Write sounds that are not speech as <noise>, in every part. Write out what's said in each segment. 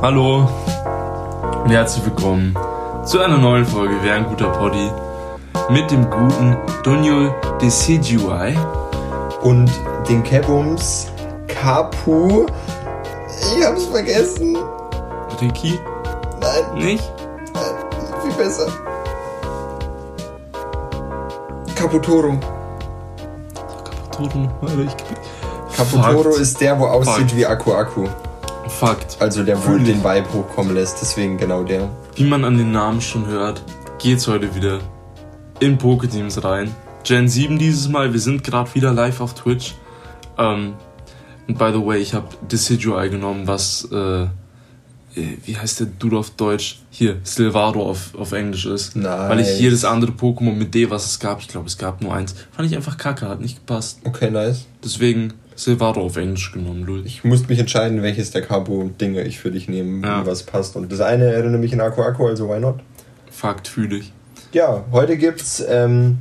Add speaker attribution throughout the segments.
Speaker 1: Hallo und herzlich willkommen zu einer neuen Folge Wer ein guter Poddy mit dem guten Daniel Decidui
Speaker 2: und den Kebums Kapu. Ich hab's vergessen.
Speaker 1: Ricky?
Speaker 2: Nein.
Speaker 1: Nicht?
Speaker 2: Nein, viel besser. Kaputoro.
Speaker 1: Kaputoro, ich
Speaker 2: Kaputoro ist der, wo aussieht Fakt. wie Aku Aku.
Speaker 1: Fakt.
Speaker 2: Also der, wo den Vibe hochkommen lässt, deswegen genau der.
Speaker 1: Wie man an den Namen schon hört, geht's heute wieder in Poketeams rein. Gen 7 dieses Mal, wir sind gerade wieder live auf Twitch. Ähm, und by the way, ich habe Decidueye genommen, was, äh, wie heißt der Dude auf Deutsch? Hier, Silvaro auf, auf Englisch ist.
Speaker 2: Nice.
Speaker 1: Weil ich jedes andere Pokémon mit D, was es gab, ich glaube, es gab nur eins, fand ich einfach kacke, hat nicht gepasst.
Speaker 2: Okay, nice.
Speaker 1: Deswegen Silvaro auf Englisch genommen, Lul.
Speaker 2: Ich musste mich entscheiden, welches der Cabo-Dinge ich für dich nehme, ja. was passt. Und das eine erinnert mich an Aqua Aqua, also why not?
Speaker 1: Fakt, fühle ich.
Speaker 2: Ja, heute gibt's ähm,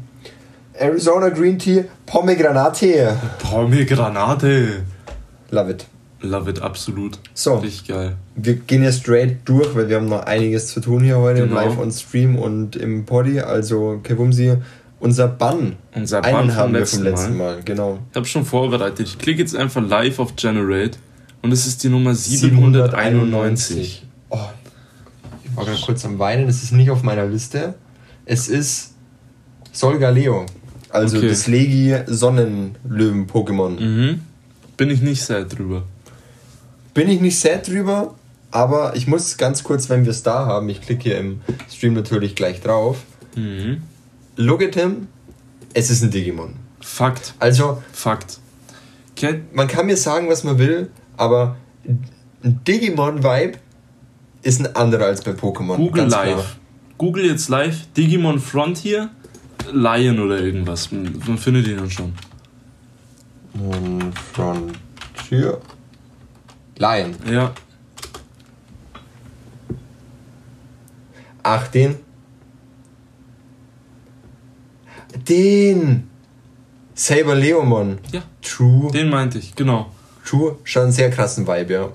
Speaker 2: Arizona Green Tea Pomegranate.
Speaker 1: Pomegranate.
Speaker 2: Love it.
Speaker 1: Love it, absolut.
Speaker 2: So.
Speaker 1: Richtig geil.
Speaker 2: Wir gehen ja straight durch, weil wir haben noch einiges zu tun hier heute, genau. live on Stream und im Poddy. Also, Kevumsi, unser Bann.
Speaker 1: Unser Bann Einen haben wir vom letzten
Speaker 2: Mal. Mal. genau.
Speaker 1: Ich habe schon vorbereitet. Ich klicke jetzt einfach live auf Generate und es ist die Nummer 791. 791.
Speaker 2: Oh, ich war gerade kurz am Weinen. Es ist nicht auf meiner Liste. Es ist Solgaleo. Also okay. das Legi Sonnenlöwen-Pokémon.
Speaker 1: Mhm. Bin ich nicht sad drüber.
Speaker 2: Bin ich nicht sad drüber, aber ich muss ganz kurz, wenn wir es da haben, ich klicke hier im Stream natürlich gleich drauf.
Speaker 1: Mhm.
Speaker 2: Look at him, es ist ein Digimon.
Speaker 1: Fakt.
Speaker 2: Also.
Speaker 1: Fakt.
Speaker 2: Man kann mir sagen, was man will, aber ein Digimon-Vibe ist ein anderer als bei Pokémon.
Speaker 1: Google live. Klar. Google jetzt live Digimon Frontier, Lion oder irgendwas. Man findet ihn dann schon.
Speaker 2: Frontier. Lion.
Speaker 1: Ja.
Speaker 2: Ach, den. Den! Saber Leomon.
Speaker 1: Ja.
Speaker 2: True.
Speaker 1: Den meinte ich, genau.
Speaker 2: True, schon einen sehr krassen Vibe, ja.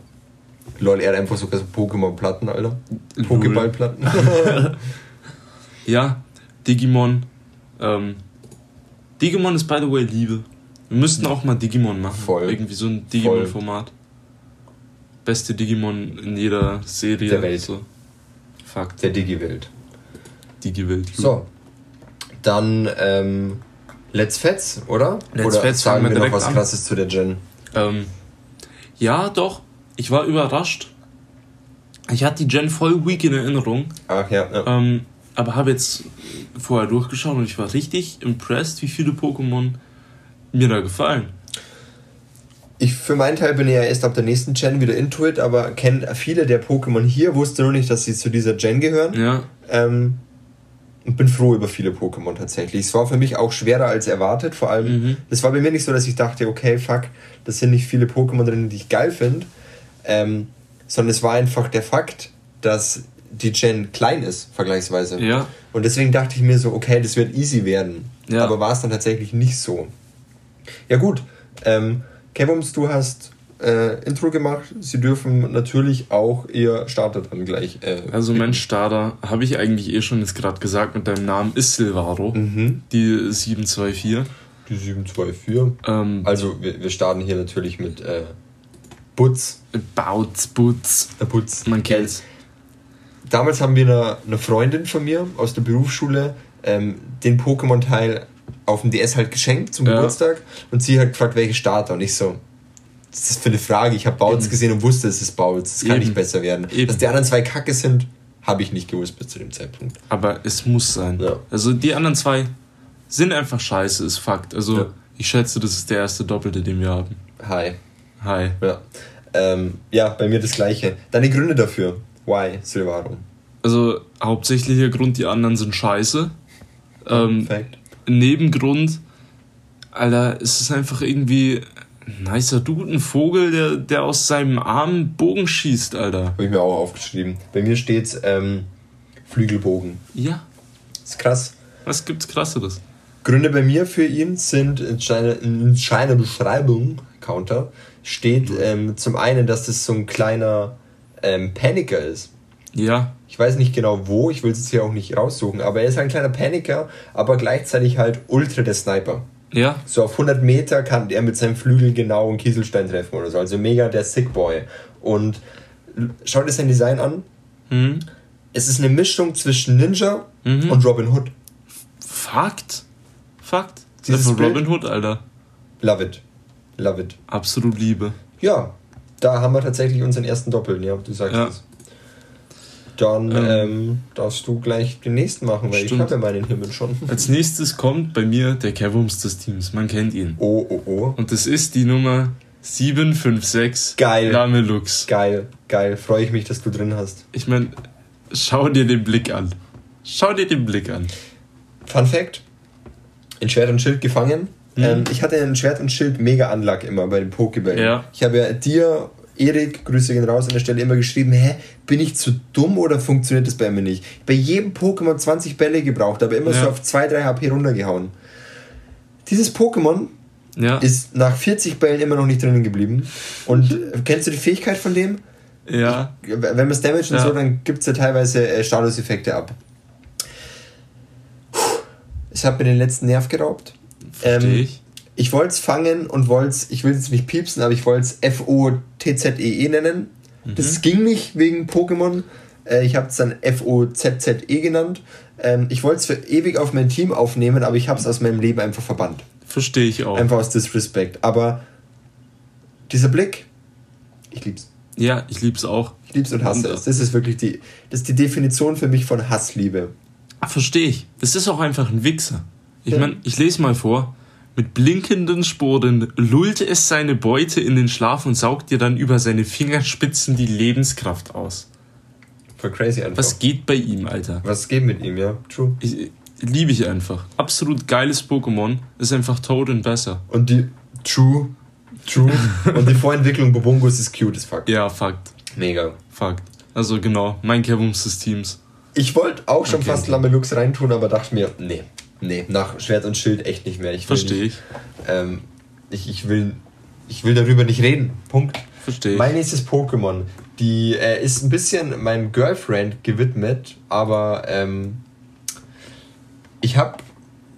Speaker 2: Lol, er hat einfach sogar so Pokémon-Platten, Alter. Pokéball-Platten. <laughs>
Speaker 1: ja, Digimon. Ähm, Digimon ist by the way Liebe. Wir müssten auch mal Digimon machen.
Speaker 2: Voll.
Speaker 1: Irgendwie so ein Digimon-Format. Beste Digimon in jeder Serie.
Speaker 2: Der Welt.
Speaker 1: So. Fakt.
Speaker 2: Der Digi-Welt.
Speaker 1: Digi-Welt.
Speaker 2: So, dann ähm, Let's Fets, oder?
Speaker 1: Let's
Speaker 2: oder
Speaker 1: Fets
Speaker 2: sagen wir, wir noch was an. krasses zu der Gen?
Speaker 1: Ähm, ja, doch. Ich war überrascht. Ich hatte die Gen voll weak in Erinnerung.
Speaker 2: Ach ja. ja.
Speaker 1: Ähm, aber habe jetzt vorher durchgeschaut und ich war richtig impressed, wie viele Pokémon mir da gefallen.
Speaker 2: Ich für meinen Teil bin ja erst ab der nächsten Gen wieder into it, aber kenne viele der Pokémon hier, wusste nur nicht, dass sie zu dieser Gen gehören.
Speaker 1: Ja.
Speaker 2: Ähm, und bin froh über viele Pokémon tatsächlich. Es war für mich auch schwerer als erwartet. Vor allem, mhm. das war bei mir nicht so, dass ich dachte, okay, fuck, das sind nicht viele Pokémon drin, die ich geil finde. Ähm, sondern es war einfach der Fakt, dass die Gen klein ist, vergleichsweise.
Speaker 1: Ja.
Speaker 2: Und deswegen dachte ich mir so, okay, das wird easy werden. Ja. Aber war es dann tatsächlich nicht so. Ja, gut. Ähm, Kevums, du hast äh, Intro gemacht. Sie dürfen natürlich auch ihr Starter dann gleich. Äh,
Speaker 1: also mein Starter, habe ich eigentlich eh schon jetzt gerade gesagt mit deinem Namen, ist Silvaro.
Speaker 2: Mhm.
Speaker 1: Die 724.
Speaker 2: Die 724.
Speaker 1: Ähm,
Speaker 2: also wir, wir starten hier natürlich mit äh, Butz.
Speaker 1: Bautz, Butz.
Speaker 2: Der Butz.
Speaker 1: Man kennt's.
Speaker 2: Damals haben wir eine, eine Freundin von mir aus der Berufsschule ähm, den Pokémon-Teil auf dem DS halt geschenkt zum ja. Geburtstag und sie hat gefragt, welche Starter und ich so, das ist für eine Frage. Ich habe Bouts gesehen und wusste, es ist Bouts. Es kann Eben. nicht besser werden. Eben. Dass die anderen zwei Kacke sind, habe ich nicht gewusst bis zu dem Zeitpunkt.
Speaker 1: Aber es muss sein.
Speaker 2: Ja.
Speaker 1: Also die anderen zwei sind einfach scheiße, ist Fakt. Also ja. ich schätze, das ist der erste Doppelte, den wir haben.
Speaker 2: Hi.
Speaker 1: Hi.
Speaker 2: Ja. Ähm, ja, bei mir das gleiche. Deine Gründe dafür. Why, Silvaro?
Speaker 1: Also hauptsächlicher Grund, die anderen sind scheiße. Ähm,
Speaker 2: Fact.
Speaker 1: Nebengrund, Alter, es ist einfach irgendwie Nicer Dude, ein Vogel, der, der aus seinem Arm Bogen schießt, Alter.
Speaker 2: Habe ich mir auch aufgeschrieben. Bei mir steht ähm, Flügelbogen.
Speaker 1: Ja.
Speaker 2: Ist krass.
Speaker 1: Was gibt's krasseres?
Speaker 2: Gründe bei mir für ihn sind in seiner Beschreibung, Counter, steht ähm, zum einen, dass das so ein kleiner ähm, Paniker ist.
Speaker 1: Ja.
Speaker 2: Ich weiß nicht genau wo, ich will es jetzt hier auch nicht raussuchen, aber er ist ein kleiner Paniker, aber gleichzeitig halt ultra der Sniper.
Speaker 1: Ja.
Speaker 2: So auf 100 Meter kann er mit seinem Flügel genau einen Kieselstein treffen oder so. Also mega der Sick Boy. Und schau dir sein Design an.
Speaker 1: Mhm.
Speaker 2: Es ist eine Mischung zwischen Ninja
Speaker 1: Mhm.
Speaker 2: und Robin Hood.
Speaker 1: Fakt. Fakt.
Speaker 2: Dieses Bild-
Speaker 1: Robin Hood, Alter.
Speaker 2: Love it. Love it.
Speaker 1: Absolut Liebe.
Speaker 2: Ja, da haben wir tatsächlich unseren ersten Doppeln, ja, du sagst
Speaker 1: Ja.
Speaker 2: es. Dann
Speaker 1: Ähm.
Speaker 2: ähm, darfst du gleich den nächsten machen, weil
Speaker 1: Stimmt.
Speaker 2: ich habe ja meinen Himmel schon. <laughs>
Speaker 1: Als nächstes kommt bei mir der Kevums des Teams. Man kennt ihn.
Speaker 2: Oh, oh, oh.
Speaker 1: Und das ist die Nummer 756.
Speaker 2: Geil.
Speaker 1: Lamelux.
Speaker 2: Geil, geil. Freue ich mich, dass du drin hast.
Speaker 1: Ich meine, schau dir den Blick an. Schau dir den Blick an.
Speaker 2: Fun Fact: In Schwert und Schild gefangen.
Speaker 1: Mhm.
Speaker 2: Ähm, ich hatte in Schwert und Schild mega Anlag immer bei den Pokebällen.
Speaker 1: Ja.
Speaker 2: Ich habe ja dir, Erik, Grüße gehen raus an der Stelle, immer geschrieben: Hä, bin ich zu dumm oder funktioniert das bei mir nicht? Bei jedem Pokémon 20 Bälle gebraucht, aber immer
Speaker 1: Ja.
Speaker 2: so auf 2-3 HP runtergehauen. Dieses Pokémon
Speaker 1: Ja.
Speaker 2: ist nach 40 Bällen immer noch nicht drinnen geblieben. Und <laughs> kennst du die Fähigkeit von dem?
Speaker 1: ja.
Speaker 2: Wenn man es damage und
Speaker 1: Ja.
Speaker 2: so, dann gibt es ja teilweise äh, Statuseffekte ab. Puh, Es hat mir den letzten Nerv geraubt.
Speaker 1: Verstehe
Speaker 2: Ähm,
Speaker 1: ich.
Speaker 2: Ich wollte es fangen und wollte es, ich will es nicht piepsen, aber ich wollte es F-O-T-Z-E-E nennen. Das ging nicht wegen Pokémon. Äh, ich habe es dann F-O-Z-Z-E genannt. Ähm, ich wollte es für ewig auf mein Team aufnehmen, aber ich habe es aus meinem Leben einfach verbannt.
Speaker 1: Verstehe ich auch.
Speaker 2: Einfach aus Disrespect. Aber dieser Blick, ich lieb's.
Speaker 1: Ja, ich lieb's auch.
Speaker 2: Ich lieb's und hasse
Speaker 1: Und,
Speaker 2: es. Das ist wirklich die, das ist die Definition für mich von Hassliebe.
Speaker 1: Verstehe ich. Es ist auch einfach ein Wichser. Ich
Speaker 2: Ja.
Speaker 1: meine, ich lese mal vor. Mit blinkenden Sporen lullt es seine Beute in den Schlaf und saugt ihr dann über seine Fingerspitzen die Lebenskraft aus.
Speaker 2: Voll crazy einfach.
Speaker 1: Was geht bei ihm, Alter?
Speaker 2: Was geht mit ihm, ja? True.
Speaker 1: Ich, liebe ich einfach. Absolut geiles Pokémon. Ist einfach tot und besser.
Speaker 2: Und die. True. True. <laughs> und die Vorentwicklung Bobungus ist cute as fuck.
Speaker 1: Ja, Fakt.
Speaker 2: Mega.
Speaker 1: Fakt. Also genau, mein Kevums des Teams.
Speaker 2: Ich wollte auch schon
Speaker 1: Okay.
Speaker 2: fast Lamelux reintun, aber dachte mir, nee. Nee, nach Schwert und Schild echt nicht mehr.
Speaker 1: Verstehe ich.
Speaker 2: ähm, ich. Ich will, ich will darüber nicht reden. Punkt.
Speaker 1: Verstehe ich.
Speaker 2: Mein nächstes Pokémon, die äh, ist ein bisschen meinem Girlfriend gewidmet, aber ähm, ich habe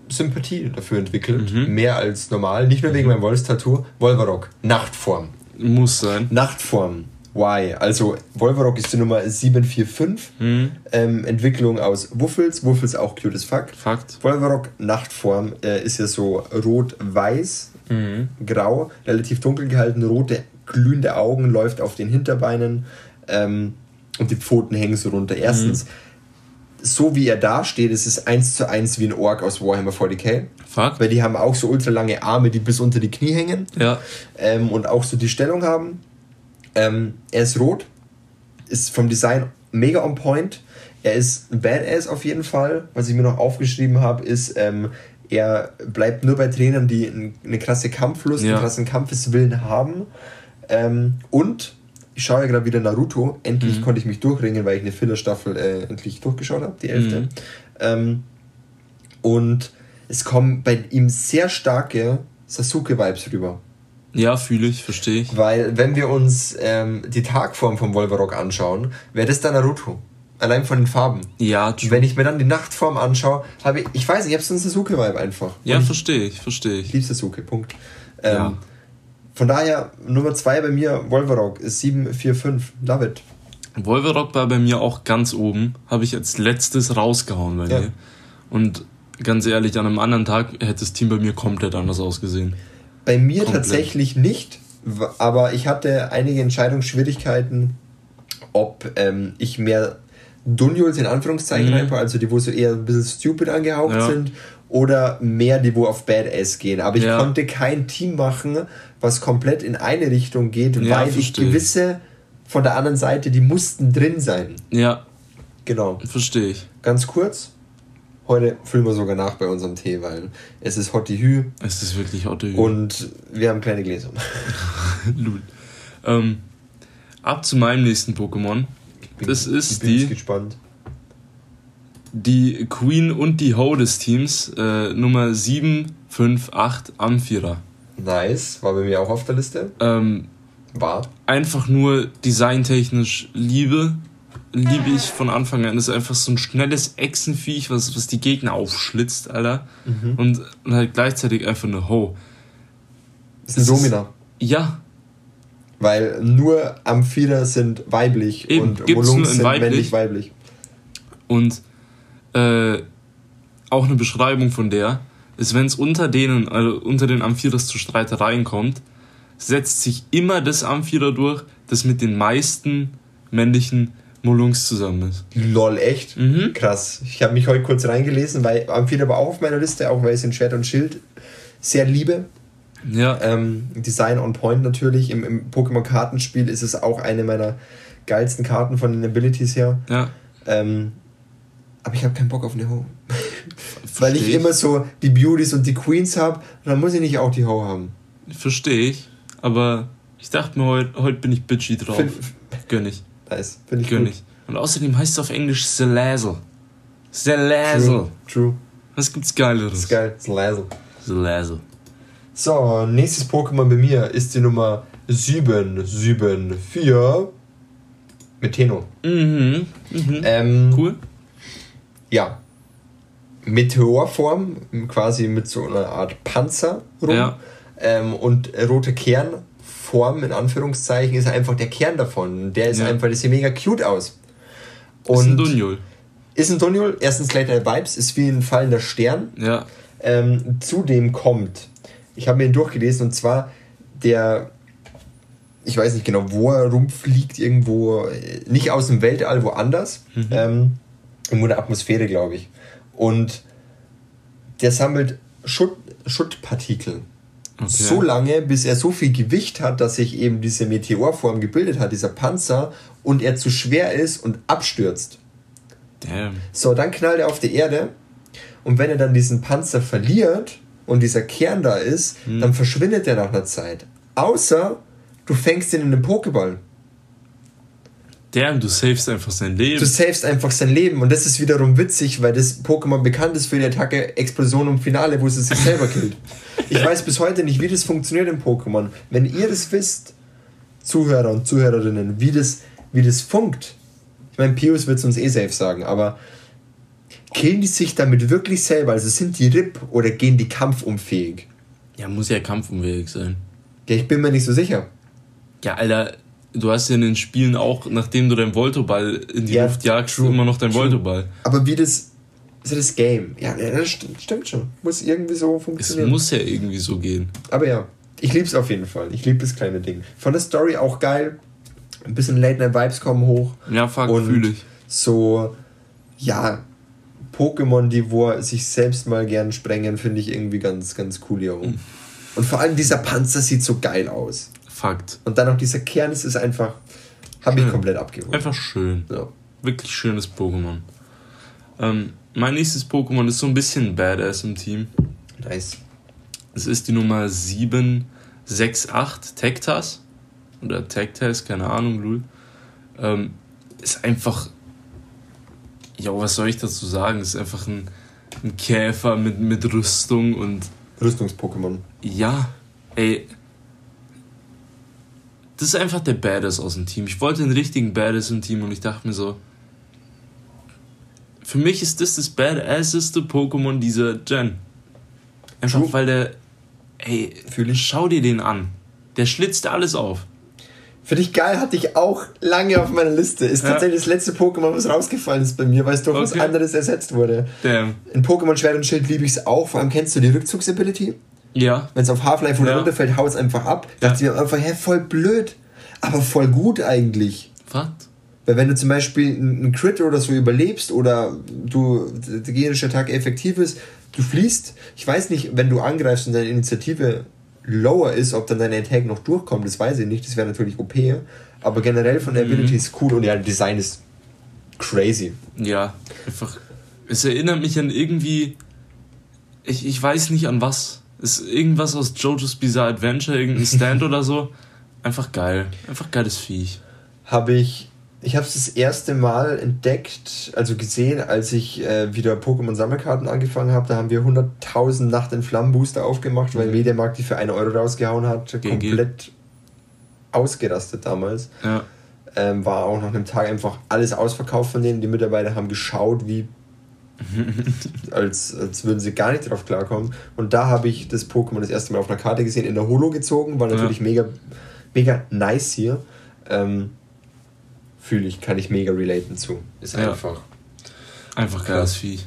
Speaker 2: Sympathie dafür entwickelt,
Speaker 1: Mhm.
Speaker 2: mehr als normal, nicht nur wegen meinem Wolfstattoo. Wolverock, Nachtform.
Speaker 1: Muss sein.
Speaker 2: Nachtform. Why? Also Wolverock ist die Nummer 745.
Speaker 1: Mhm.
Speaker 2: Ähm, Entwicklung aus Wuffels. Wuffels auch cute as fuck.
Speaker 1: Fakt.
Speaker 2: Wolverock Nachtform äh, ist ja so rot-weiß,
Speaker 1: Mhm.
Speaker 2: grau, relativ dunkel gehalten, rote glühende Augen, läuft auf den Hinterbeinen ähm, und die Pfoten hängen so runter. Erstens, so wie er da steht, ist es eins zu eins wie ein Ork aus Warhammer 40k.
Speaker 1: Fakt.
Speaker 2: Weil die haben auch so ultra lange Arme, die bis unter die Knie hängen
Speaker 1: Ja.
Speaker 2: ähm, und auch so die Stellung haben. Ähm, er ist rot, ist vom Design mega on point. Er ist ein Badass auf jeden Fall. Was ich mir noch aufgeschrieben habe, ist, ähm, er bleibt nur bei Trainern, die ein- eine krasse Kampflust,
Speaker 1: Ja.
Speaker 2: einen krassen Kampfeswillen haben. Ähm, und ich schaue ja gerade wieder Naruto. Endlich konnte ich mich durchringen, weil ich eine Filler-Staffel äh, endlich durchgeschaut habe, die elfte.
Speaker 1: Mhm.
Speaker 2: Ähm, und es kommen bei ihm sehr starke Sasuke-Vibes rüber.
Speaker 1: Ja, fühle ich, verstehe ich.
Speaker 2: Weil, wenn wir uns ähm, die Tagform vom Wolverock anschauen, wäre das dann Naruto. Allein von den Farben.
Speaker 1: Ja, true.
Speaker 2: wenn ich mir dann die Nachtform anschaue, habe ich, ich weiß nicht, ich habe so einen Sasuke-Vibe einfach.
Speaker 1: Ja, verstehe ich, verstehe
Speaker 2: ich liebe Sasuke, Punkt. Ähm,
Speaker 1: Ja.
Speaker 2: Von daher, Nummer zwei bei mir, Wolverock, ist 745. Love it.
Speaker 1: Wolverock war bei mir auch ganz oben. Habe ich als letztes rausgehauen bei
Speaker 2: Ja.
Speaker 1: mir. Und ganz ehrlich, an einem anderen Tag hätte das Team bei mir komplett anders ausgesehen.
Speaker 2: Bei mir
Speaker 1: Komplett.
Speaker 2: tatsächlich nicht, aber ich hatte einige Entscheidungsschwierigkeiten, ob ähm, ich mehr Dunjuls in Anführungszeichen
Speaker 1: Mhm.
Speaker 2: reinpacke, also die, wo so eher ein bisschen stupid angehaucht
Speaker 1: Ja.
Speaker 2: sind, oder mehr die, wo auf Badass gehen. Aber ich
Speaker 1: Ja.
Speaker 2: konnte kein Team machen, was komplett in eine Richtung geht,
Speaker 1: Ja,
Speaker 2: weil ich. gewisse von der anderen Seite, die mussten drin sein.
Speaker 1: Ja,
Speaker 2: Genau.
Speaker 1: verstehe ich.
Speaker 2: Ganz kurz. Heute füllen wir sogar nach bei unserem Tee, weil es ist Hottie Hü
Speaker 1: Es ist wirklich Otto.
Speaker 2: und wir haben kleine Gläser. <laughs>
Speaker 1: Lul. Ähm, ab zu meinem nächsten Pokémon. Das ist
Speaker 2: ich
Speaker 1: die,
Speaker 2: gespannt.
Speaker 1: die Queen und die Ho des Teams, äh, Nummer 758 Amphira.
Speaker 2: Nice, war bei mir auch auf der Liste.
Speaker 1: Ähm,
Speaker 2: War.
Speaker 1: Einfach nur designtechnisch liebe. Liebe ich von Anfang an. Das ist einfach so ein schnelles Echsenviech, was, was die Gegner aufschlitzt, Alter. Mhm. Und, und halt gleichzeitig einfach eine Ho.
Speaker 2: Das ist ein Domina. Ja. Weil nur Amphira sind weiblich Eben, und Molungs sind
Speaker 1: männlich-weiblich. Und äh, auch eine Beschreibung von der ist, wenn es unter denen, also unter den Amphiras zu Streitereien kommt, setzt sich immer das Amphira durch, das mit den meisten männlichen Molungs zusammen ist.
Speaker 2: Lol, echt? Mhm. Krass. Ich habe mich heute kurz reingelesen, weil Amphira war auch auf meiner Liste, auch weil ich es in Schwert und Schild sehr liebe. Ja. Ähm, Design on point natürlich. Im, im Pokémon-Kartenspiel ist es auch eine meiner geilsten Karten von den Abilities her. Ja. Ähm, aber ich habe keinen Bock auf eine Ho. Weil ich, ich immer so die Beauties und die Queens habe, dann muss ich nicht auch die Ho haben.
Speaker 1: Verstehe ich. Aber ich dachte mir, heute, heute bin ich bitchy drauf. Gönn ich. Nice. Finde ich ich. Und außerdem heißt es auf Englisch Salazzle. Salazzle. True. True. Was gibt's Geileres? Das ist geil. Salazzle.
Speaker 2: Salazzle. So, nächstes Pokémon bei mir ist die Nummer 774 mit Tenno. Mhm. mhm. Ähm, cool. Ja. Meteorform, quasi mit so einer Art Panzer rum. Ja. Ähm, und rote Kernform, in Anführungszeichen, ist einfach der Kern davon. Der ist ja. einfach, das sieht mega cute aus. Und ist ein Dunjul. Ist ein Dunjul. Erstens Later Vibes, ist wie ein fallender Stern. Ja. Ähm, zudem kommt ich habe mir ihn durchgelesen und zwar der, ich weiß nicht genau, wo er rumfliegt, irgendwo, nicht aus dem Weltall, woanders, mhm. ähm, in der Atmosphäre, glaube ich. Und der sammelt Schutt, Schuttpartikel. Okay. So lange, bis er so viel Gewicht hat, dass sich eben diese Meteorform gebildet hat, dieser Panzer, und er zu schwer ist und abstürzt. Damn. So, dann knallt er auf die Erde und wenn er dann diesen Panzer verliert, und dieser Kern da ist, hm. dann verschwindet der nach einer Zeit. Außer du fängst ihn in einen Pokéball.
Speaker 1: Damn, du savest einfach sein Leben.
Speaker 2: Du savest einfach sein Leben und das ist wiederum witzig, weil das Pokémon bekannt ist für die Attacke Explosion und Finale, wo es sich selber killt. Ich weiß bis heute nicht, wie das funktioniert im Pokémon. Wenn ihr das wisst, Zuhörer und Zuhörerinnen, wie das, wie das funkt, ich meine, Pius wird es uns eh safe sagen, aber killen die sich damit wirklich selber? Also sind die RIP oder gehen die kampfunfähig?
Speaker 1: Ja, muss ja kampfunfähig sein.
Speaker 2: Ja, ich bin mir nicht so sicher.
Speaker 1: Ja, Alter, du hast ja in den Spielen auch, nachdem du deinen Voltoball in die ja, Luft jagst, true, immer noch deinen true. Voltoball.
Speaker 2: Aber wie das. Ist ja das Game. Ja, das stimmt, stimmt schon. Muss irgendwie so funktionieren.
Speaker 1: Es muss ja irgendwie so gehen.
Speaker 2: Aber ja, ich lieb's auf jeden Fall. Ich liebe das kleine Ding. Von der Story auch geil. Ein bisschen Late Night Vibes kommen hoch. Ja, fuck, fühle ich. So, ja, Pokémon, die wo sich selbst mal gern sprengen, finde ich irgendwie ganz, ganz cool hier oben. Und vor allem dieser Panzer sieht so geil aus. Fakt. Und dann noch dieser Kern, es ist einfach, habe ich komplett abgeholt.
Speaker 1: Einfach schön. Ja. Wirklich schönes Pokémon. Ähm, mein nächstes Pokémon ist so ein bisschen badass im Team. Nice. Es ist die Nummer 768, Tektas. Oder Tektas, keine Ahnung, Lul. Ähm, ist einfach ja, was soll ich dazu sagen? Ist einfach ein, ein Käfer mit, mit Rüstung und.
Speaker 2: Rüstungs-Pokémon.
Speaker 1: Ja, ey. Das ist einfach der Badass aus dem Team. Ich wollte einen richtigen Badass im Team und ich dachte mir so. Für mich ist das das badasseste Pokémon dieser Gen. Einfach True. weil der. Ey, schau dir den an. Der schlitzt alles auf.
Speaker 2: Finde ich geil, hatte ich auch lange auf meiner Liste. Ist ja. tatsächlich das letzte Pokémon, was rausgefallen ist bei mir, weil es durch okay. was anderes ersetzt wurde. Damn. In Pokémon Schwert und Schild liebe ich es auch. Vor allem kennst du die Rückzugsability? Ja. Wenn es auf Half-Life ja. runterfällt, haut es einfach ab. Ja. Dachte ich mir einfach, hä, voll blöd. Aber voll gut eigentlich. Was? Weil wenn du zum Beispiel einen Crit oder so überlebst oder du der gegnerische Attack effektiv ist, du fließt, ich weiß nicht, wenn du angreifst und deine Initiative lower ist, ob dann deine Attack noch durchkommt, das weiß ich nicht. Das wäre natürlich OP. Aber generell von der mhm. Ability ist cool und ja, Design ist crazy.
Speaker 1: Ja, einfach. Es erinnert mich an irgendwie. Ich, ich weiß nicht an was. Ist irgendwas aus JoJo's Bizarre Adventure, irgendein Stand <laughs> oder so. Einfach geil. Einfach geiles Viech.
Speaker 2: Habe ich ich habe es das erste Mal entdeckt, also gesehen, als ich äh, wieder Pokémon-Sammelkarten angefangen habe. Da haben wir 100.000 Nacht in Flammen Booster aufgemacht, weil mhm. Mediamarkt die für 1 Euro rausgehauen hat. GG. Komplett ausgerastet damals. Ja. Ähm, war auch nach einem Tag einfach alles ausverkauft von denen. Die Mitarbeiter haben geschaut, wie <laughs> als, als würden sie gar nicht drauf klarkommen. Und da habe ich das Pokémon das erste Mal auf einer Karte gesehen, in der Holo gezogen, war natürlich ja. mega, mega nice hier. Ähm, Fühle ich, kann ich mega relaten zu. Ist ja. einfach.
Speaker 1: Einfach geiles Vieh.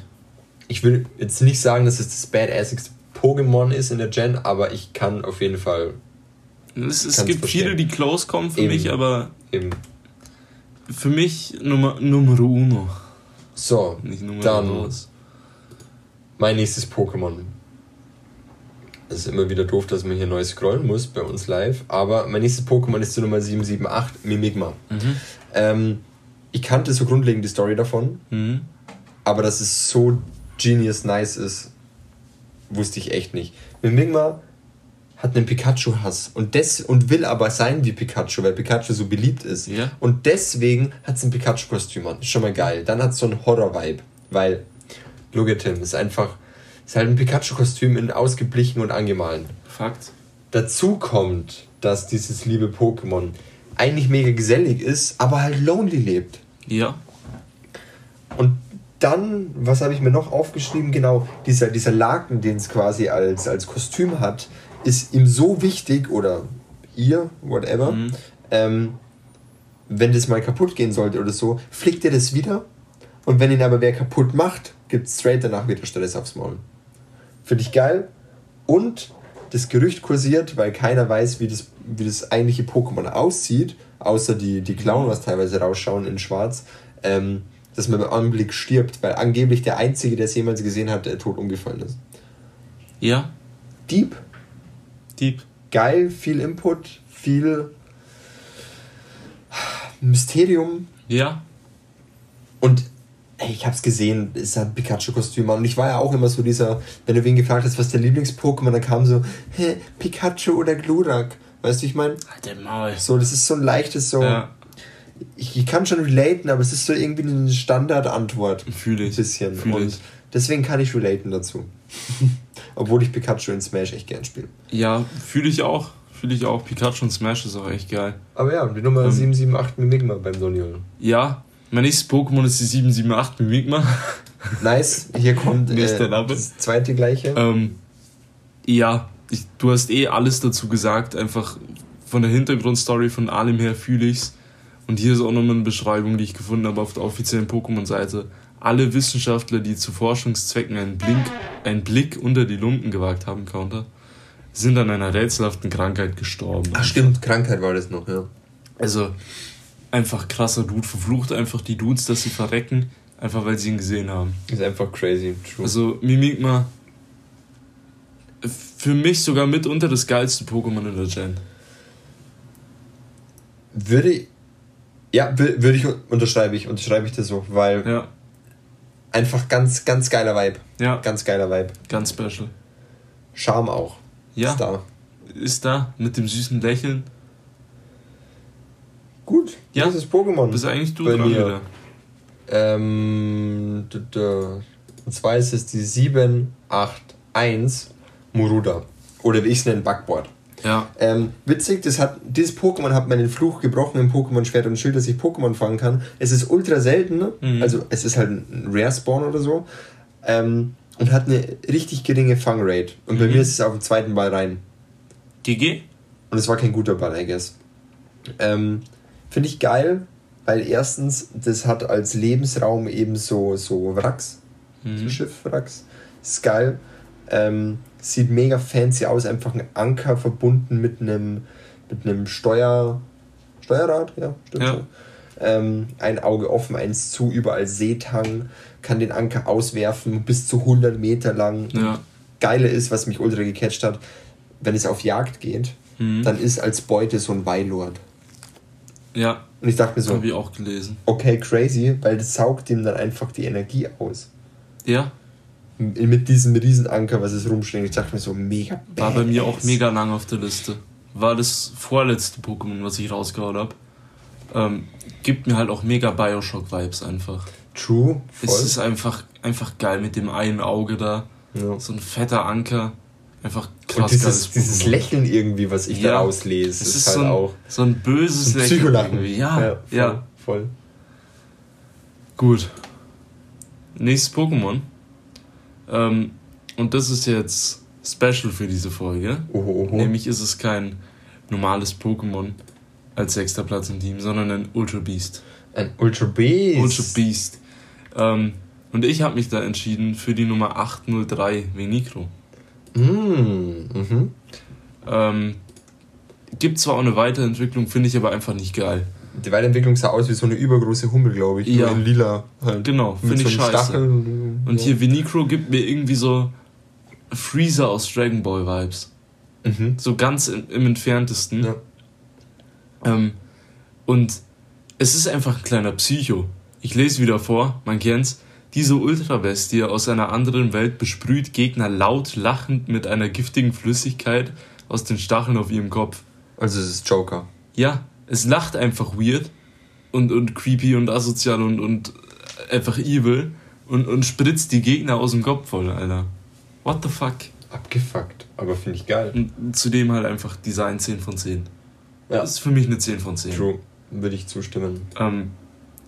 Speaker 2: Ich will jetzt nicht sagen, dass es das badassigste Pokémon ist in der Gen, aber ich kann auf jeden Fall.
Speaker 1: Es, es gibt verstehen. viele, die close kommen für Eben. mich, aber. Eben. Für mich Nummer, Nummer uno.
Speaker 2: So, dann raus. mein nächstes Pokémon. Es ist immer wieder doof, dass man hier neu scrollen muss bei uns live, aber mein nächstes Pokémon ist die Nummer 778, Mimigma. Mhm. Ähm, ich kannte so grundlegend die Story davon, mhm. aber dass es so genius nice ist, wusste ich echt nicht. Mimigma hat einen Pikachu-Hass und, und will aber sein wie Pikachu, weil Pikachu so beliebt ist. Ja. Und deswegen hat es ein Pikachu-Kostüm an. Ist schon mal geil. Dann hat es so einen Horror-Vibe, weil look at him, ist einfach, ist halt ein Pikachu-Kostüm in ausgeblichen und angemahlen. Fakt. Dazu kommt, dass dieses liebe Pokémon eigentlich mega gesellig ist, aber halt lonely lebt. Ja. Und dann, was habe ich mir noch aufgeschrieben? Genau, dieser, dieser Laken, den es quasi als, als Kostüm hat, ist ihm so wichtig oder ihr, whatever, mhm. ähm, wenn das mal kaputt gehen sollte oder so, flickt er das wieder und wenn ihn aber wer kaputt macht, gibt es straight danach wieder Stress aufs Maul. Finde ich geil und das Gerücht kursiert, weil keiner weiß, wie das, wie das eigentliche Pokémon aussieht, außer die, die Clown, was teilweise rausschauen in schwarz, ähm, dass man beim Anblick stirbt, weil angeblich der Einzige, der es jemals gesehen hat, der tot umgefallen ist. Ja. Deep. Deep. Geil, viel Input, viel Mysterium. Ja. Und ey, ich hab's gesehen, ist ein Pikachu-Kostüm an. Und ich war ja auch immer so dieser, wenn du wen gefragt hast, was der Lieblings-Pokémon, dann kam so, hä, Pikachu oder Glurak. Weißt du, ich meine? Halt Maul. So, das ist so ein leichtes, so. Ja. Ich, ich, kann schon relaten, aber es ist so irgendwie eine Standardantwort. Fühle ich. Ein bisschen. Fühl Und ich. deswegen kann ich relaten dazu. <laughs> Obwohl ich Pikachu in Smash echt gern spiele.
Speaker 1: Ja, fühle ich auch. Fühle ich auch. Pikachu in Smash ist auch echt geil.
Speaker 2: Aber ja, die Nummer ähm, 778 Mimigma beim Doniol.
Speaker 1: Ja, mein nächstes Pokémon ist die 778 Mimigma. <laughs>
Speaker 2: Nice, hier kommt äh, das zweite gleiche.
Speaker 1: Ähm, ja, ich, du hast eh alles dazu gesagt. Einfach von der Hintergrundstory von allem her fühle ich's. Und hier ist auch nochmal eine Beschreibung, die ich gefunden habe auf der offiziellen Pokémon-Seite. Alle Wissenschaftler, die zu Forschungszwecken einen, Blink, einen Blick unter die Lumpen gewagt haben, Counter, sind an einer rätselhaften Krankheit gestorben.
Speaker 2: Ach stimmt, Krankheit war das noch, ja.
Speaker 1: Also, einfach krasser Dude, verflucht einfach die Dudes, dass sie verrecken, einfach weil sie ihn gesehen haben.
Speaker 2: Ist einfach crazy,
Speaker 1: true. Also, Mimikma, für mich sogar mitunter das geilste Pokémon in der Gen.
Speaker 2: Würde ja, würde ich unterschreibe ich, unterschreibe ich das so, weil ja einfach ganz, ganz geiler Vibe. Ja. Ganz geiler Vibe.
Speaker 1: Ganz special.
Speaker 2: Charme auch. Ja.
Speaker 1: Ist da. Ist da, mit dem süßen Lächeln.
Speaker 2: Gut, ja. das ist Pokémon. Bist eigentlich du dran mir. wieder. Ähm, und zwar ist es die 781 Muruda. Oder wie ich es nenne, Backboard. Ja. Ähm, witzig, das hat, dieses Pokémon hat meinen Fluch gebrochen im Pokémon Schwert und Schild, dass ich Pokémon fangen kann. Es ist ultra selten, ne? mhm. also es ist halt ein Rare Spawn oder so. Ähm, und hat eine richtig geringe Fangrate. Und mhm. bei mir ist es auf dem zweiten Ball rein. GG? Und es war kein guter Ball, I guess. Ähm, Finde ich geil, weil erstens, das hat als Lebensraum eben so, so Wracks, mhm. so Schiffwracks. Ist geil. Ähm, sieht mega fancy aus, einfach ein Anker verbunden mit einem mit einem Steuer Steuerrad, ja, stimmt ja. So. Ähm, ein Auge offen, eins zu, überall Seetang, kann den Anker auswerfen, bis zu 100 Meter lang. Ja. Geile ist, was mich ultra gecatcht hat, wenn es auf Jagd geht, mhm. dann ist als Beute so ein Weilord. Ja. Und ich dachte mir so, habe ich auch gelesen. Okay, crazy, weil das saugt ihm dann einfach die Energie aus. Ja mit diesem Riesenanker, was es rumschlägt. Ich dachte mir so, mega
Speaker 1: War bei mir auch mega lang auf der Liste. War das vorletzte Pokémon, was ich rausgehauen habe. Ähm, gibt mir halt auch mega Bioshock-Vibes einfach. True. Voll. Es ist einfach, einfach geil mit dem einen Auge da. Ja. So ein fetter Anker. Einfach
Speaker 2: krass. Und dieses, dieses Lächeln irgendwie, was ich ja. da auslese, es ist, ist halt so ein, auch. So ein böses ein Lächeln. Psycholachen.
Speaker 1: Ja, ja, voll, ja. Voll. Gut. Nächstes Pokémon. Ähm, und das ist jetzt special für diese Folge. Oho, oho. Nämlich ist es kein normales Pokémon als sechster Platz im Team, sondern ein Ultra Beast.
Speaker 2: Ein Ultra Beast?
Speaker 1: Ultra Beast. Ähm, und ich habe mich da entschieden für die Nummer 803 Venicro. Mm, mhm. Ähm, gibt zwar auch eine Weiterentwicklung, finde ich aber einfach nicht geil.
Speaker 2: Die Weiterentwicklung sah aus wie so eine übergroße Hummel, glaube ich. Ja. Nur in lila. Halt. Genau, finde
Speaker 1: ich so scheiße. Stachel. Und ja. hier Venicro gibt mir irgendwie so Freezer aus Dragon Ball Vibes. Mhm. So ganz im, im entferntesten. Ja. Ähm, und es ist einfach ein kleiner Psycho. Ich lese wieder vor, man kennt's. Diese Ultrabestie aus einer anderen Welt besprüht Gegner laut lachend mit einer giftigen Flüssigkeit aus den Stacheln auf ihrem Kopf.
Speaker 2: Also es ist Joker.
Speaker 1: Ja, es lacht einfach weird und, und creepy und asozial und, und einfach evil und, und spritzt die Gegner aus dem Kopf voll, Alter. What the fuck?
Speaker 2: Abgefuckt, aber finde ich geil.
Speaker 1: Und zudem halt einfach Design 10 von 10. Ja. Das ist für mich eine 10 von 10.
Speaker 2: True, würde ich zustimmen.
Speaker 1: Ähm,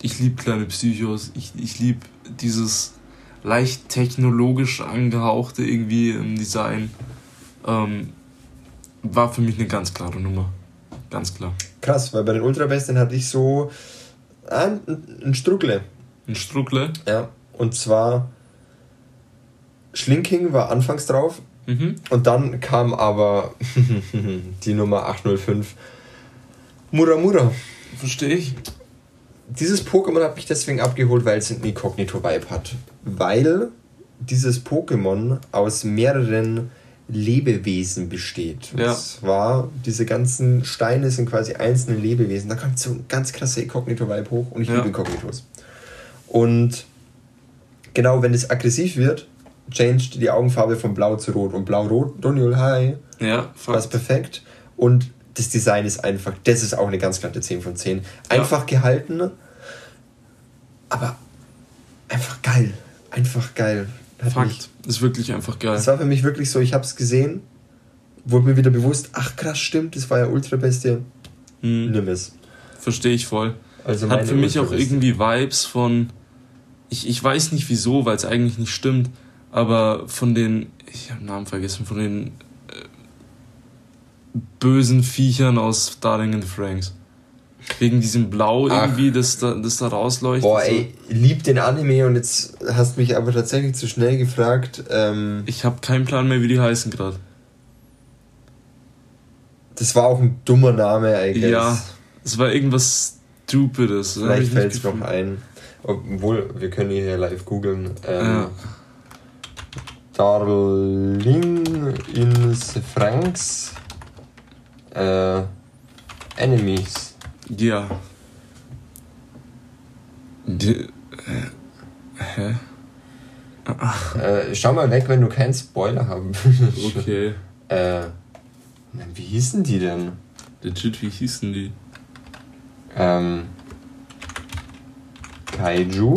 Speaker 1: ich liebe kleine Psychos, ich, ich liebe dieses leicht technologisch angehauchte irgendwie im Design. Ähm, war für mich eine ganz klare Nummer. Ganz klar.
Speaker 2: Krass, weil bei den Ultrabestien hatte ich so ein, ein Struckle.
Speaker 1: Ein Struckle?
Speaker 2: Ja. Und zwar Schlinking war anfangs drauf. Mhm. Und dann kam aber <laughs> die Nummer 805 Muramura.
Speaker 1: Verstehe ich.
Speaker 2: Dieses Pokémon hat mich deswegen abgeholt, weil es ein Inkognito-Vibe hat. Weil dieses Pokémon aus mehreren Lebewesen besteht. Ja. Und zwar, diese ganzen Steine sind quasi einzelne Lebewesen. Da kommt so ein ganz krasser Inkognito-Vibe hoch und ich ja. liebe Inkognitos. Und genau, wenn es aggressiv wird, changed die Augenfarbe von blau zu rot. Und blau-rot, Doniol High, ja, war perfekt. Und das Design ist einfach, das ist auch eine ganz glatte 10 von 10. Einfach ja. gehalten, aber einfach geil. Einfach geil.
Speaker 1: Hat Fakt. Mich, ist wirklich einfach geil.
Speaker 2: Das war für mich wirklich so, ich habe es gesehen, wurde mir wieder bewusst, ach krass, stimmt, das war ja Ultra Bestie.
Speaker 1: Hm. Nimm es. Verstehe ich voll. Also Hat für mich auch irgendwie Vibes von, ich, ich weiß nicht wieso, weil es eigentlich nicht stimmt, aber von den, ich habe den Namen vergessen, von den äh, bösen Viechern aus Darling and Franks. Wegen diesem Blau Ach. irgendwie, das da, das da rausleuchtet.
Speaker 2: Boah, ey, lieb den Anime und jetzt hast mich aber tatsächlich zu schnell gefragt. Ähm,
Speaker 1: ich habe keinen Plan mehr, wie die heißen gerade.
Speaker 2: Das war auch ein dummer Name eigentlich. Ja,
Speaker 1: es war irgendwas Stupides.
Speaker 2: Vielleicht fällt es noch ein. Obwohl, wir können hier live googeln. Ähm, ja. Darling in Franks äh, Enemies.
Speaker 1: Ja. Die, äh,
Speaker 2: hä? Äh, schau mal weg, wenn du keinen Spoiler haben willst. Okay. äh, wie hießen die denn?
Speaker 1: Legit, wie hießen die?
Speaker 2: Ähm. Kaiju?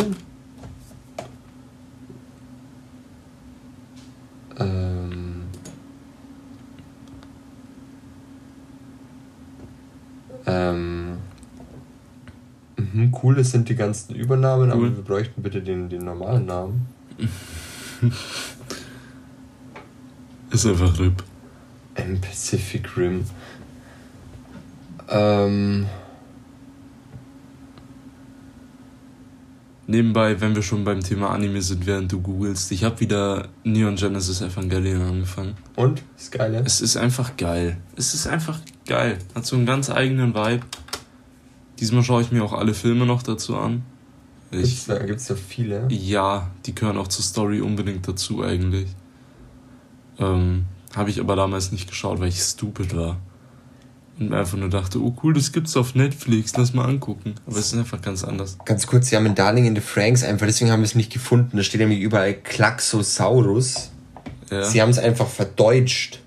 Speaker 2: Ähm. Ähm. Cool, das sind die ganzen Übernamen, cool. aber wir bräuchten bitte den, den normalen Namen. <laughs>
Speaker 1: Ist einfach RIP.
Speaker 2: Im Pacific Rim. Ähm.
Speaker 1: Nebenbei, wenn wir schon beim Thema Anime sind, während du googelst, ich habe wieder Neon Genesis Evangelion angefangen.
Speaker 2: Und? Ist geil, ja?
Speaker 1: Es ist einfach geil. Es ist einfach geil. Hat so einen ganz eigenen Vibe. Diesmal schaue ich mir auch alle Filme noch dazu an.
Speaker 2: Gibt's da, gibt's da viele?
Speaker 1: Ja, die gehören auch zur Story unbedingt dazu eigentlich. Ähm, habe ich aber damals nicht geschaut, weil ich stupid war und mir einfach nur dachte, oh cool, das gibt's auf Netflix, lass mal angucken. Aber es ist einfach ganz anders.
Speaker 2: Ganz kurz, sie haben in Darling in the Franks einfach, deswegen haben wir es nicht gefunden. Da steht nämlich überall Klaxosaurus. Ja. Sie haben es einfach verdeutscht.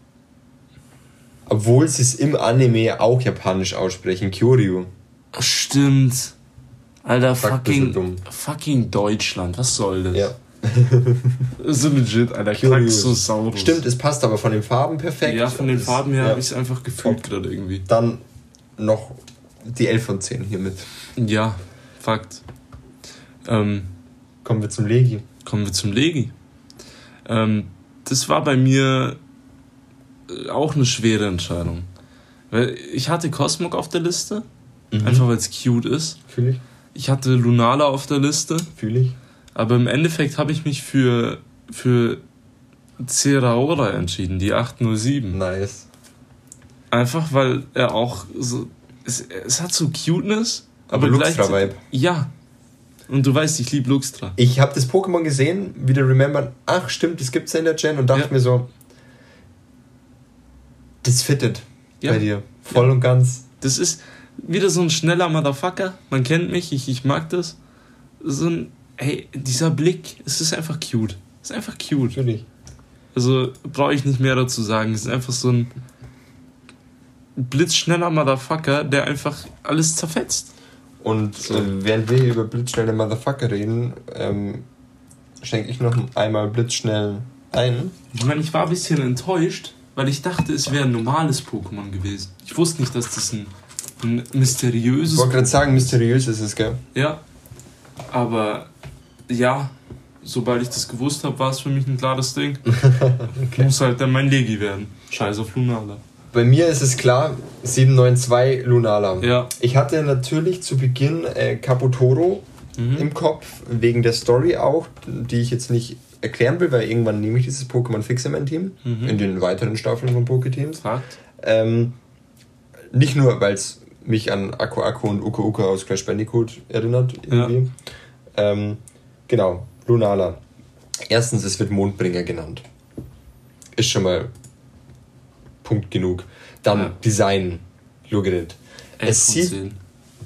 Speaker 2: Obwohl sie es im Anime auch japanisch aussprechen, Kyoryu.
Speaker 1: Stimmt. Alter, fucking, fucking Deutschland, was soll das? Ja. <laughs> so legit, Alter. Klaxosaurus.
Speaker 2: Stimmt, es passt aber von den Farben perfekt.
Speaker 1: Ja, von den Farben her
Speaker 2: ja.
Speaker 1: habe ich es einfach gefühlt gerade irgendwie.
Speaker 2: Dann noch die 11 von 10 hiermit.
Speaker 1: Ja, Fakt. Ähm,
Speaker 2: Kommen wir zum Legi.
Speaker 1: kommen wir zum Legi. Ähm, das war bei mir äh, auch eine schwere Entscheidung. Weil ich hatte Cosmog auf der Liste,
Speaker 2: Mhm.
Speaker 1: einfach weil es cute ist.
Speaker 2: Fühle ich.
Speaker 1: Ich hatte Lunala auf der Liste,
Speaker 2: Fühle ich.
Speaker 1: aber im Endeffekt habe ich mich für, für Zeraora entschieden, die 807.
Speaker 2: Nice.
Speaker 1: Einfach weil er auch so. Es, es hat so Cuteness, aber,
Speaker 2: Aber. Luxtra-Vibe.
Speaker 1: Ja. Und du weißt, ich liebe Luxtra.
Speaker 2: Ich habe das Pokémon gesehen, wieder remembern, ach stimmt, das gibt's ja in der Gen und dachte
Speaker 1: Ja.
Speaker 2: mir so, das fittet
Speaker 1: Ja.
Speaker 2: bei dir. Voll und ganz.
Speaker 1: Das ist wieder so ein schneller Motherfucker. Man kennt mich, ich, ich mag das. So ein, ey, dieser Blick, es ist einfach cute. Es ist einfach cute.
Speaker 2: Natürlich.
Speaker 1: Also brauche ich nicht mehr dazu sagen. Es ist einfach so ein blitzschneller Motherfucker, der einfach alles zerfetzt.
Speaker 2: Und
Speaker 1: So.
Speaker 2: äh, während wir hier über blitzschnelle Motherfucker reden, ähm, schenke ich noch einmal blitzschnell ein.
Speaker 1: Ich meine, ich war ein bisschen enttäuscht, weil ich dachte, es wäre ein normales Pokémon gewesen. Ich wusste nicht, dass das ein, ein
Speaker 2: Ich
Speaker 1: mysteriöses
Speaker 2: wollte gerade sagen, mysteriös ist es, gell?
Speaker 1: Ja. Aber ja, sobald ich das gewusst habe, war es für mich ein klares Ding. <laughs> Muss halt dann mein Legi werden. Scheiß auf Lunala.
Speaker 2: Bei mir ist es klar, 792 Lunala.
Speaker 1: Ja.
Speaker 2: Ich hatte natürlich zu Beginn äh, Capotoro
Speaker 1: Mhm.
Speaker 2: im Kopf, wegen der Story auch, die ich jetzt nicht erklären will, weil irgendwann nehme ich dieses Pokémon fix in mein Team,
Speaker 1: Mhm.
Speaker 2: in den weiteren Staffeln von Pokéteams. Ähm, nicht nur, weil es mich an Akku Akku und Uko Uko aus Crash Bandicoot erinnert, irgendwie. Ähm, genau, Lunala. Erstens, es wird Mondbringer genannt. Ist schon mal Punkt genug. Dann
Speaker 1: Ja.
Speaker 2: Design, Lugrit.
Speaker 1: Elf
Speaker 2: Es
Speaker 1: von
Speaker 2: sieht
Speaker 1: 10.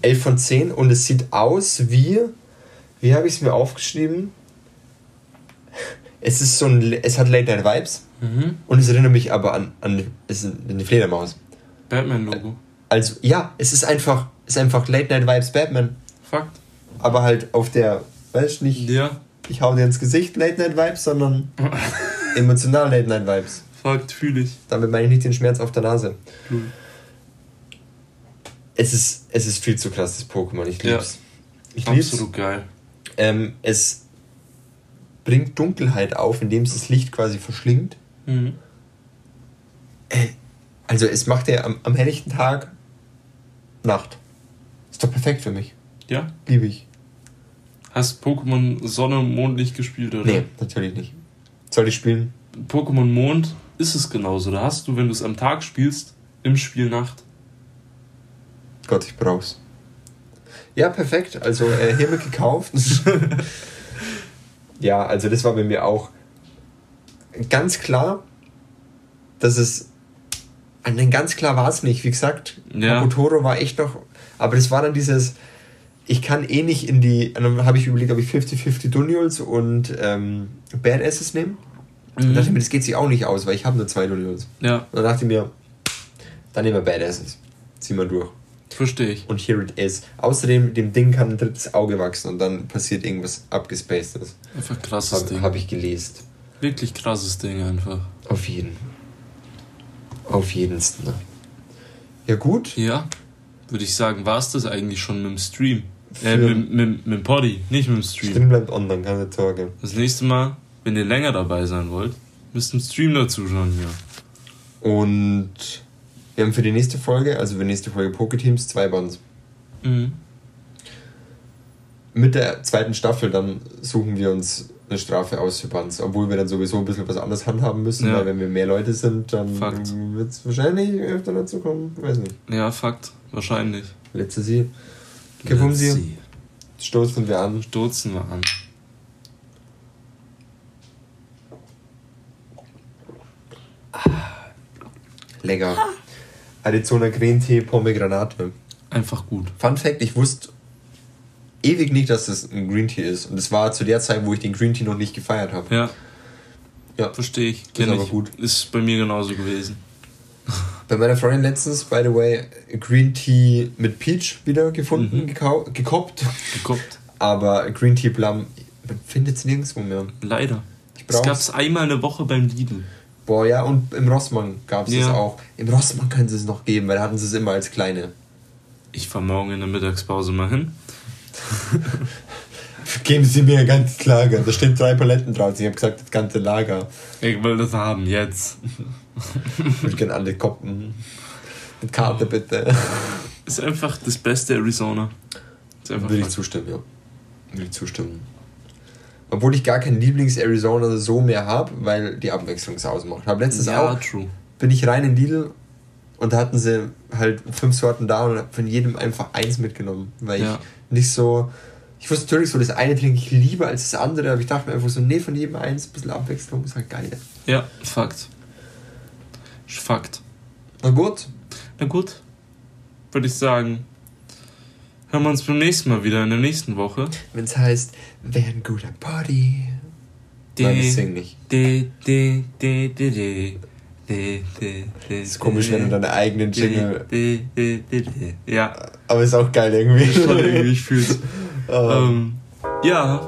Speaker 2: 11 von 10 und es sieht aus wie, wie habe ich es mir aufgeschrieben? Es ist so ein, es hat Late Night Vibes
Speaker 1: Mhm.
Speaker 2: und es erinnert mich aber an, an, es ist eine Fledermaus.
Speaker 1: Batman-Logo.
Speaker 2: Also ja, es ist einfach, es ist einfach Late Night Vibes Batman,
Speaker 1: Fakt.
Speaker 2: aber halt auf der, weißt du nicht,
Speaker 1: Ja.
Speaker 2: ich hau dir ins Gesicht Late Night Vibes, sondern <laughs> emotional Late Night Vibes.
Speaker 1: Fakt, fühle ich.
Speaker 2: Damit meine ich nicht den Schmerz auf der Nase.
Speaker 1: Cool.
Speaker 2: Es ist, es ist viel zu krass, das Pokémon. Ich
Speaker 1: Ja.
Speaker 2: lieb's. Ich lieb's.
Speaker 1: Absolut geil.
Speaker 2: Ähm, es bringt Dunkelheit auf, indem es das Licht quasi verschlingt.
Speaker 1: Mhm.
Speaker 2: Also es macht ja am, am helllichten Tag Nacht. Ist doch perfekt für mich.
Speaker 1: Ja.
Speaker 2: Liebe ich.
Speaker 1: Hast Pokémon Sonne und Mondlicht gespielt, oder?
Speaker 2: Nee, natürlich nicht. Soll ich spielen?
Speaker 1: Pokémon Mond ist es genauso. Da hast du, wenn du es am Tag spielst, im Spiel Nacht.
Speaker 2: Gott, ich brauch's. Ja, perfekt. Also äh, hiermit gekauft. <laughs> ja, also das war bei mir auch ganz klar, dass es. Nein, ganz klar war es nicht. Wie gesagt,
Speaker 1: Ja.
Speaker 2: Kaputoro war echt noch. Aber das war dann dieses. Ich kann eh nicht in die. Dann habe ich überlegt, ob ich 50-50 Duniols und ähm, Badasses nehme. Und
Speaker 1: Mhm.
Speaker 2: dachte ich mir, das geht sich auch nicht aus, weil ich habe nur zwei Duniols.
Speaker 1: Ja,
Speaker 2: Und dann dachte ich mir, dann nehmen wir Badasses. Ziehen wir durch.
Speaker 1: verstehe ich.
Speaker 2: Und here it is. Außerdem, dem Ding kann ein drittes Auge wachsen und dann passiert irgendwas abgespacedes.
Speaker 1: Einfach krasses
Speaker 2: Habe
Speaker 1: Ding.
Speaker 2: hab ich gelesen.
Speaker 1: Wirklich krasses Ding einfach.
Speaker 2: Auf jeden. Auf jedensten. Ja gut.
Speaker 1: Ja, würde ich sagen, war es das eigentlich schon mit dem Stream. Äh, mit, mit, mit dem Poddy, nicht mit dem Stream.
Speaker 2: Stream bleibt online, keine Sorge.
Speaker 1: Das nächste Mal, wenn ihr länger dabei sein wollt, müsst ihr im Stream dazu schauen hier.
Speaker 2: Und wir haben für die nächste Folge, also für die nächste Folge Poketeams, zwei Bands.
Speaker 1: Mhm.
Speaker 2: Mit der zweiten Staffel dann suchen wir uns eine Strafe aus für Bands, obwohl wir dann sowieso ein bisschen was anderes handhaben müssen,
Speaker 1: Ja.
Speaker 2: weil wenn wir mehr Leute sind, dann wird es wahrscheinlich öfter dazu kommen. Weiß nicht.
Speaker 1: Ja, Fakt. Wahrscheinlich.
Speaker 2: Letzte Sie.
Speaker 1: See.
Speaker 2: Stoßen wir an.
Speaker 1: Stoßen wir an.
Speaker 2: Lecker. Arizona Green Tee Pomegranate.
Speaker 1: Einfach gut.
Speaker 2: Fun Fact: Ich wusste ewig nicht, dass das ein Green Tea ist. Und es war zu der Zeit, wo ich den Green Tea noch nicht gefeiert habe.
Speaker 1: Ja,
Speaker 2: Ja.
Speaker 1: verstehe ich.
Speaker 2: Ist
Speaker 1: Kenn
Speaker 2: aber
Speaker 1: ich.
Speaker 2: gut.
Speaker 1: Ist bei mir genauso gewesen.
Speaker 2: Bei meiner Freundin letztens, by the way, Green Tea mit Peach wieder gefunden,
Speaker 1: Mhm.
Speaker 2: gekoppt.
Speaker 1: Geguckt.
Speaker 2: Aber Green Tea Plum Man findet es nirgendwo mehr.
Speaker 1: Leider. Es gab es einmal eine Woche beim Lidl.
Speaker 2: Boah, ja, und im Rossmann gab es
Speaker 1: Ja.
Speaker 2: es auch. Im Rossmann können sie es noch geben, weil da hatten sie es immer als kleine.
Speaker 1: Ich fahr morgen in der Mittagspause mal hin. <laughs>
Speaker 2: Geben Sie mir ein ganzes Lager. Da stehen drei Paletten drauf. Ich habe gesagt, das ganze Lager.
Speaker 1: Ich will das haben, jetzt. <laughs>
Speaker 2: Ich würde gerne alle koppen. Mit Karte bitte.
Speaker 1: Ist einfach das beste Arizona. Ist einfach
Speaker 2: Würde ich zustimmen, ja. Würde ich zustimmen. Obwohl ich gar keinen Lieblings-Arizona so mehr habe, weil die Abwechslung es ausmacht. Habe letztens
Speaker 1: Ja,
Speaker 2: auch,
Speaker 1: true.
Speaker 2: bin ich rein in Lidl und da hatten sie halt fünf Sorten da und von jedem einfach eins mitgenommen. Weil
Speaker 1: Ja.
Speaker 2: ich nicht so. Ich wusste natürlich so, das eine trinke ich lieber als das andere, aber ich dachte mir einfach so, nee, von jedem eins, ein bisschen Abwechslung ist halt geil.
Speaker 1: Ja, Fakt. Fakt.
Speaker 2: Na gut,
Speaker 1: Na gut, würde ich sagen, hören wir uns beim nächsten Mal wieder in der nächsten Woche.
Speaker 2: wenn es heißt, wer ein guter Party. Nein, das sing nicht. Das ist komisch, wenn du deine eigenen Jingle.
Speaker 1: Ja,
Speaker 2: Aber ist auch geil irgendwie.
Speaker 1: schon irgendwie, ich fühl's. <laughs>
Speaker 2: Ähm,
Speaker 1: ähm, ja,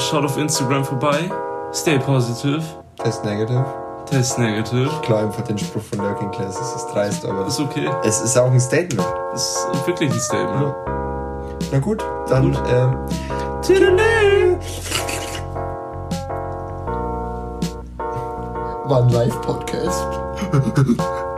Speaker 1: schaut auf Instagram vorbei. Stay positive.
Speaker 2: Test negative.
Speaker 1: Test negative.
Speaker 2: Klar, einfach den Spruch von Lurking Class, es ist dreist, aber
Speaker 1: Ist okay.
Speaker 2: es ist auch ein Statement.
Speaker 1: Ist wirklich ein Statement.
Speaker 2: Na gut, dann
Speaker 1: Gut.
Speaker 2: ähm,
Speaker 1: Tschüss.
Speaker 2: war ein Live-Podcast. <laughs>